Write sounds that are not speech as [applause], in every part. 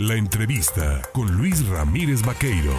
La entrevista con Luis Ramírez Vaqueiro.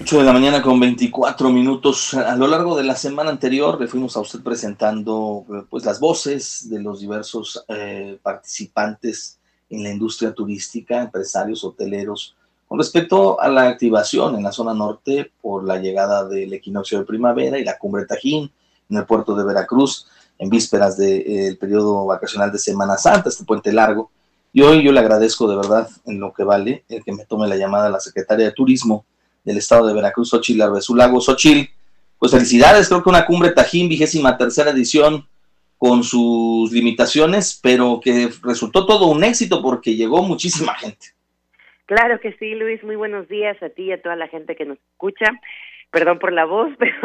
8 de la mañana con 24 minutos. A lo largo de la semana anterior le fuimos a usted presentando pues, las voces de los diversos eh, participantes en la industria turística, empresarios, hoteleros, con respecto a la activación en la zona norte por la llegada del equinoccio de primavera y la cumbre Tajín en el puerto de Veracruz en vísperas del periodo vacacional de Semana Santa, este puente largo. Y hoy yo le agradezco de verdad en lo que vale el que me tome la llamada a la secretaria de Turismo del estado de Veracruz, Xochil Arbezulago. Xochil, pues felicidades, creo que una cumbre Tajín, vigésima tercera edición, con sus limitaciones, pero que resultó todo un éxito porque llegó muchísima gente. Claro que sí, Luis. Muy buenos días a ti y a toda la gente que nos escucha. Perdón por la voz, [laughs] pero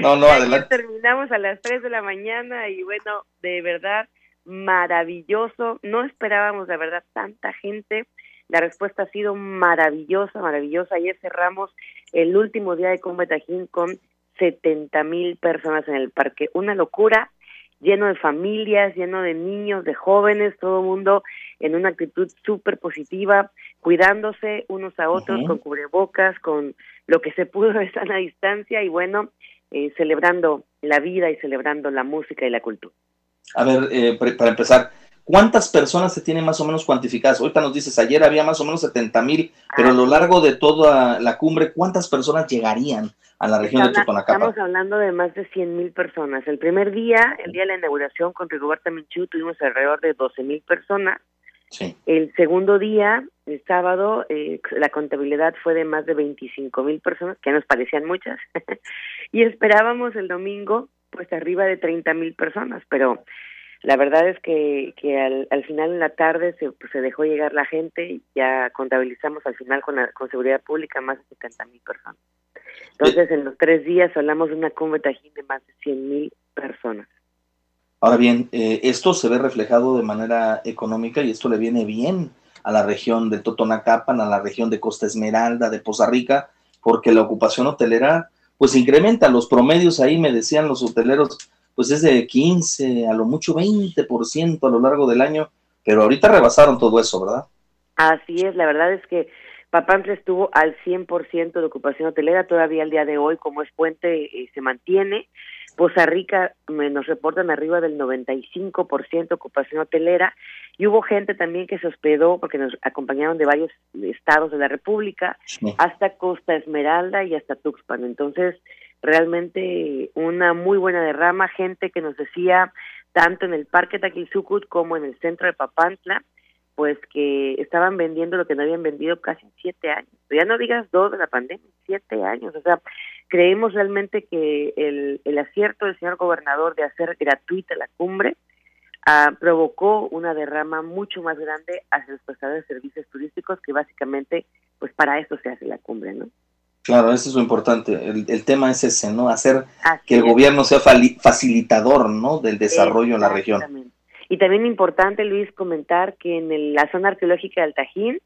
no, no, adelante. terminamos a las 3 de la mañana y bueno, de verdad maravilloso. No esperábamos, de verdad, tanta gente. La respuesta ha sido maravillosa, maravillosa. Ayer cerramos el último día de Tajín con 70 mil personas en el parque. Una locura, lleno de familias, lleno de niños, de jóvenes, todo el mundo en una actitud súper positiva, cuidándose unos a otros con cubrebocas, con lo que se pudo [laughs] de sana distancia y bueno, eh, celebrando la vida y celebrando la música y la cultura. A ver, eh, para empezar, ¿cuántas personas se tienen más o menos cuantificadas? Ahorita nos dices, ayer había más o menos 70 mil, pero a lo largo de toda la cumbre, ¿cuántas personas llegarían a la región de Totonacapa? Estamos hablando de más de 100 mil personas. El primer día, el día de la inauguración con Rigoberta Menchú, tuvimos alrededor de 12 mil personas. El segundo día, el sábado, eh, la contabilidad fue de más de 25 mil personas, que nos parecían muchas, [laughs] y esperábamos el domingo, pues arriba de 30 mil personas, pero la verdad es que, que al, al final en la tarde se, pues, se dejó llegar la gente y ya contabilizamos al final con, la, con seguridad pública más de 70 mil personas. Entonces, en los tres días hablamos de una cumbre tajín de más de 100 mil personas. Ahora bien, eh, esto se ve reflejado de manera económica y esto le viene bien a la región de Totonacapan, a la región de Costa Esmeralda, de Poza Rica, porque la ocupación hotelera pues incrementa los promedios ahí, me decían los hoteleros, pues es de 15, a lo mucho 20% a lo largo del año, pero ahorita rebasaron todo eso, ¿verdad? Así es, la verdad es que Papantla estuvo al 100% de ocupación hotelera, todavía el día de hoy, como es puente, eh, se mantiene. Poza Rica nos reportan arriba del 95% ocupación hotelera y hubo gente también que se hospedó porque nos acompañaron de varios estados de la República hasta Costa Esmeralda y hasta Tuxpan. Entonces, realmente una muy buena derrama, gente que nos decía tanto en el Parque Taquilzucut como en el centro de Papantla, pues que estaban vendiendo lo que no habían vendido casi siete años. Ya no digas dos de la pandemia, siete años. O sea, creemos realmente que el, el acierto del señor gobernador de hacer gratuita la cumbre ah, provocó una derrama mucho más grande hacia los prestadores de servicios turísticos que básicamente pues para eso se hace la cumbre, ¿no? Claro, eso es lo importante. El, tema es ese, ¿no? Hacer que el gobierno sea facilitador, ¿no? Del desarrollo en la región. Y también importante, Luis, comentar que en la zona arqueológica del Tajín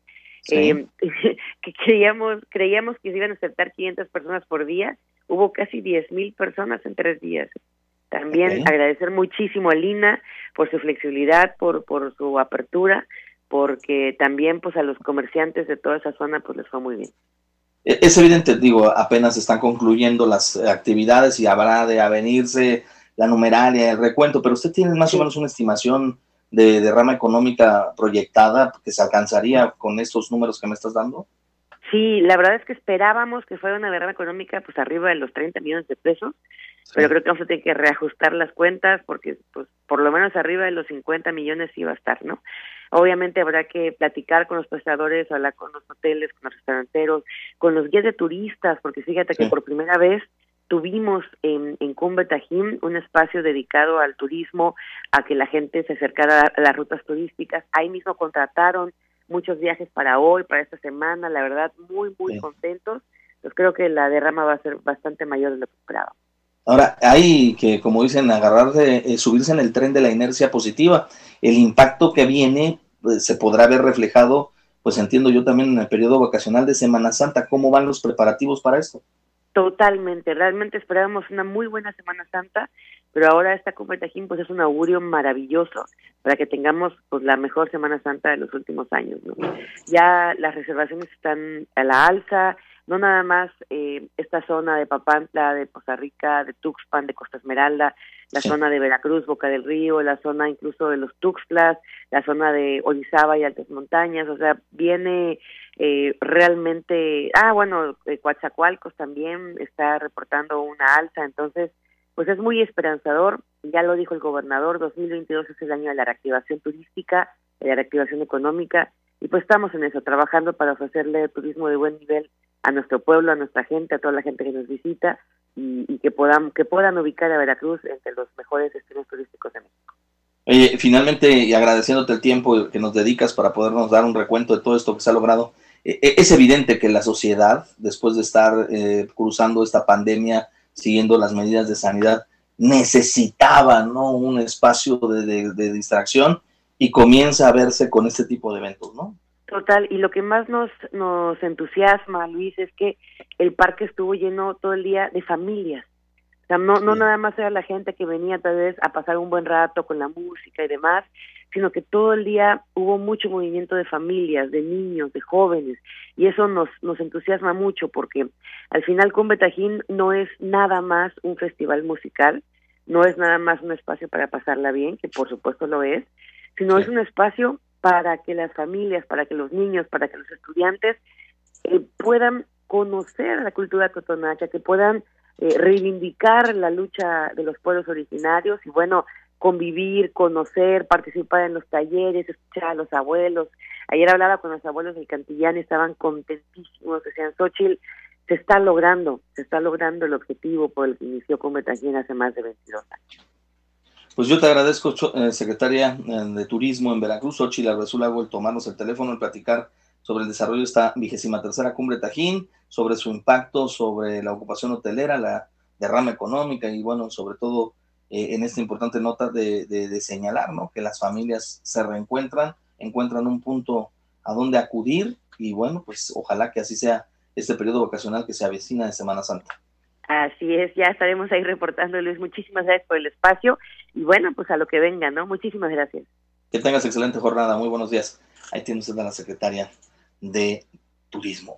eh, [laughs] que creíamos, creíamos que se iban a aceptar 500 personas por día, hubo casi 10 mil personas en tres días. También agradecer muchísimo a Lina por su flexibilidad, por, por su apertura, porque también pues a los comerciantes de toda esa zona pues les fue muy bien. E-, es evidente, digo, apenas están concluyendo las actividades y habrá de avenirse la numeraria, el recuento, pero usted tiene más o menos una estimación de derrama económica proyectada que se alcanzaría con estos números que me estás dando? Sí, la verdad es que esperábamos que fuera una derrama económica pues arriba de los 30 millones de pesos, pero creo que vamos a tener que reajustar las cuentas porque pues por lo menos arriba de los 50 millones iba a estar, ¿no? Obviamente habrá que platicar con los prestadores, hablar con los hoteles, con los restauranteros, con los guías de turistas, porque fíjate que por primera vez tuvimos en, en Cumbre Tajín un espacio dedicado al turismo, a que la gente se acercara a las rutas turísticas. Ahí mismo contrataron muchos viajes para hoy, para esta semana, la verdad, muy, muy contentos. Pues creo que la derrama va a ser bastante mayor de lo que esperaba. Ahora, hay que, como dicen, agarrar de, eh, subirse en el tren de la inercia positiva. El impacto que viene pues, se podrá ver reflejado, pues entiendo yo también en el periodo vacacional de Semana Santa. ¿Cómo van los preparativos para esto? Totalmente, realmente esperábamos una muy buena Semana Santa, pero ahora esta Cumbre Tajín pues es un augurio maravilloso para que tengamos pues la mejor Semana Santa de los últimos años. ¿no? Ya las reservaciones están a la alza, no nada más eh, esta zona de Papantla, de Costa Rica, de Tuxpan, de Costa Esmeralda, la zona de Veracruz, Boca del Río, la zona incluso de los Tuxtlas, la zona de Orizaba y Altas Montañas, o sea, viene eh, realmente, ah, bueno, eh, Coatzacoalcos también está reportando una alza, entonces, pues es muy esperanzador, ya lo dijo el gobernador, 2022 es el año de la reactivación turística, de la reactivación económica, y pues estamos en eso, trabajando para ofrecerle turismo de buen nivel a nuestro pueblo, a nuestra gente, a toda la gente que nos visita y, que puedan que ubicar a Veracruz entre los mejores destinos turísticos de México. Oye, finalmente, y agradeciéndote el tiempo que nos dedicas para podernos dar un recuento de todo esto que se ha logrado, eh, eh, es evidente que la sociedad, después de estar eh, cruzando esta pandemia, siguiendo las medidas de sanidad, necesitaba ¿no? un espacio de, de distracción y comienza a verse con este tipo de eventos, ¿no? Total, y lo que más nos, nos entusiasma, Luis, es que el parque estuvo lleno todo el día de familias. O sea, no, no nada más era la gente que venía tal vez a pasar un buen rato con la música y demás, sino que todo el día hubo mucho movimiento de familias, de niños, de jóvenes, y eso nos, nos entusiasma mucho porque al final con Betajín no es nada más un festival musical, no es nada más un espacio para pasarla bien, que por supuesto lo es, sino es un espacio para que las familias, para que los niños, para que los estudiantes eh, puedan conocer la cultura cotonacha, que puedan eh, reivindicar la lucha de los pueblos originarios y bueno, convivir, conocer, participar en los talleres, escuchar a los abuelos. Ayer hablaba con los abuelos del Cantillán y estaban contentísimos, decían, Xochitl, se está logrando, se está logrando el objetivo por el que inició Cometallín hace más de 22 años. Pues yo te agradezco, eh, secretaria eh, de Turismo en Veracruz, Xochitl Arbezúlago, el tomarnos el teléfono, el platicar sobre el desarrollo de esta vigésima tercera cumbre Tajín, sobre su impacto, sobre la ocupación hotelera, la derrama económica y bueno, sobre todo eh, en esta importante nota de, de, señalar ¿no? que las familias se reencuentran, encuentran un punto a donde acudir y bueno, pues ojalá que así sea este periodo vacacional que se avecina de Semana Santa. Así es, ya estaremos ahí reportando, Luis. Muchísimas gracias por el espacio y bueno, pues a lo que venga, ¿no? Muchísimas gracias. Que tengas excelente jornada, muy buenos días. Ahí tiene usted a la secretaria de Turismo.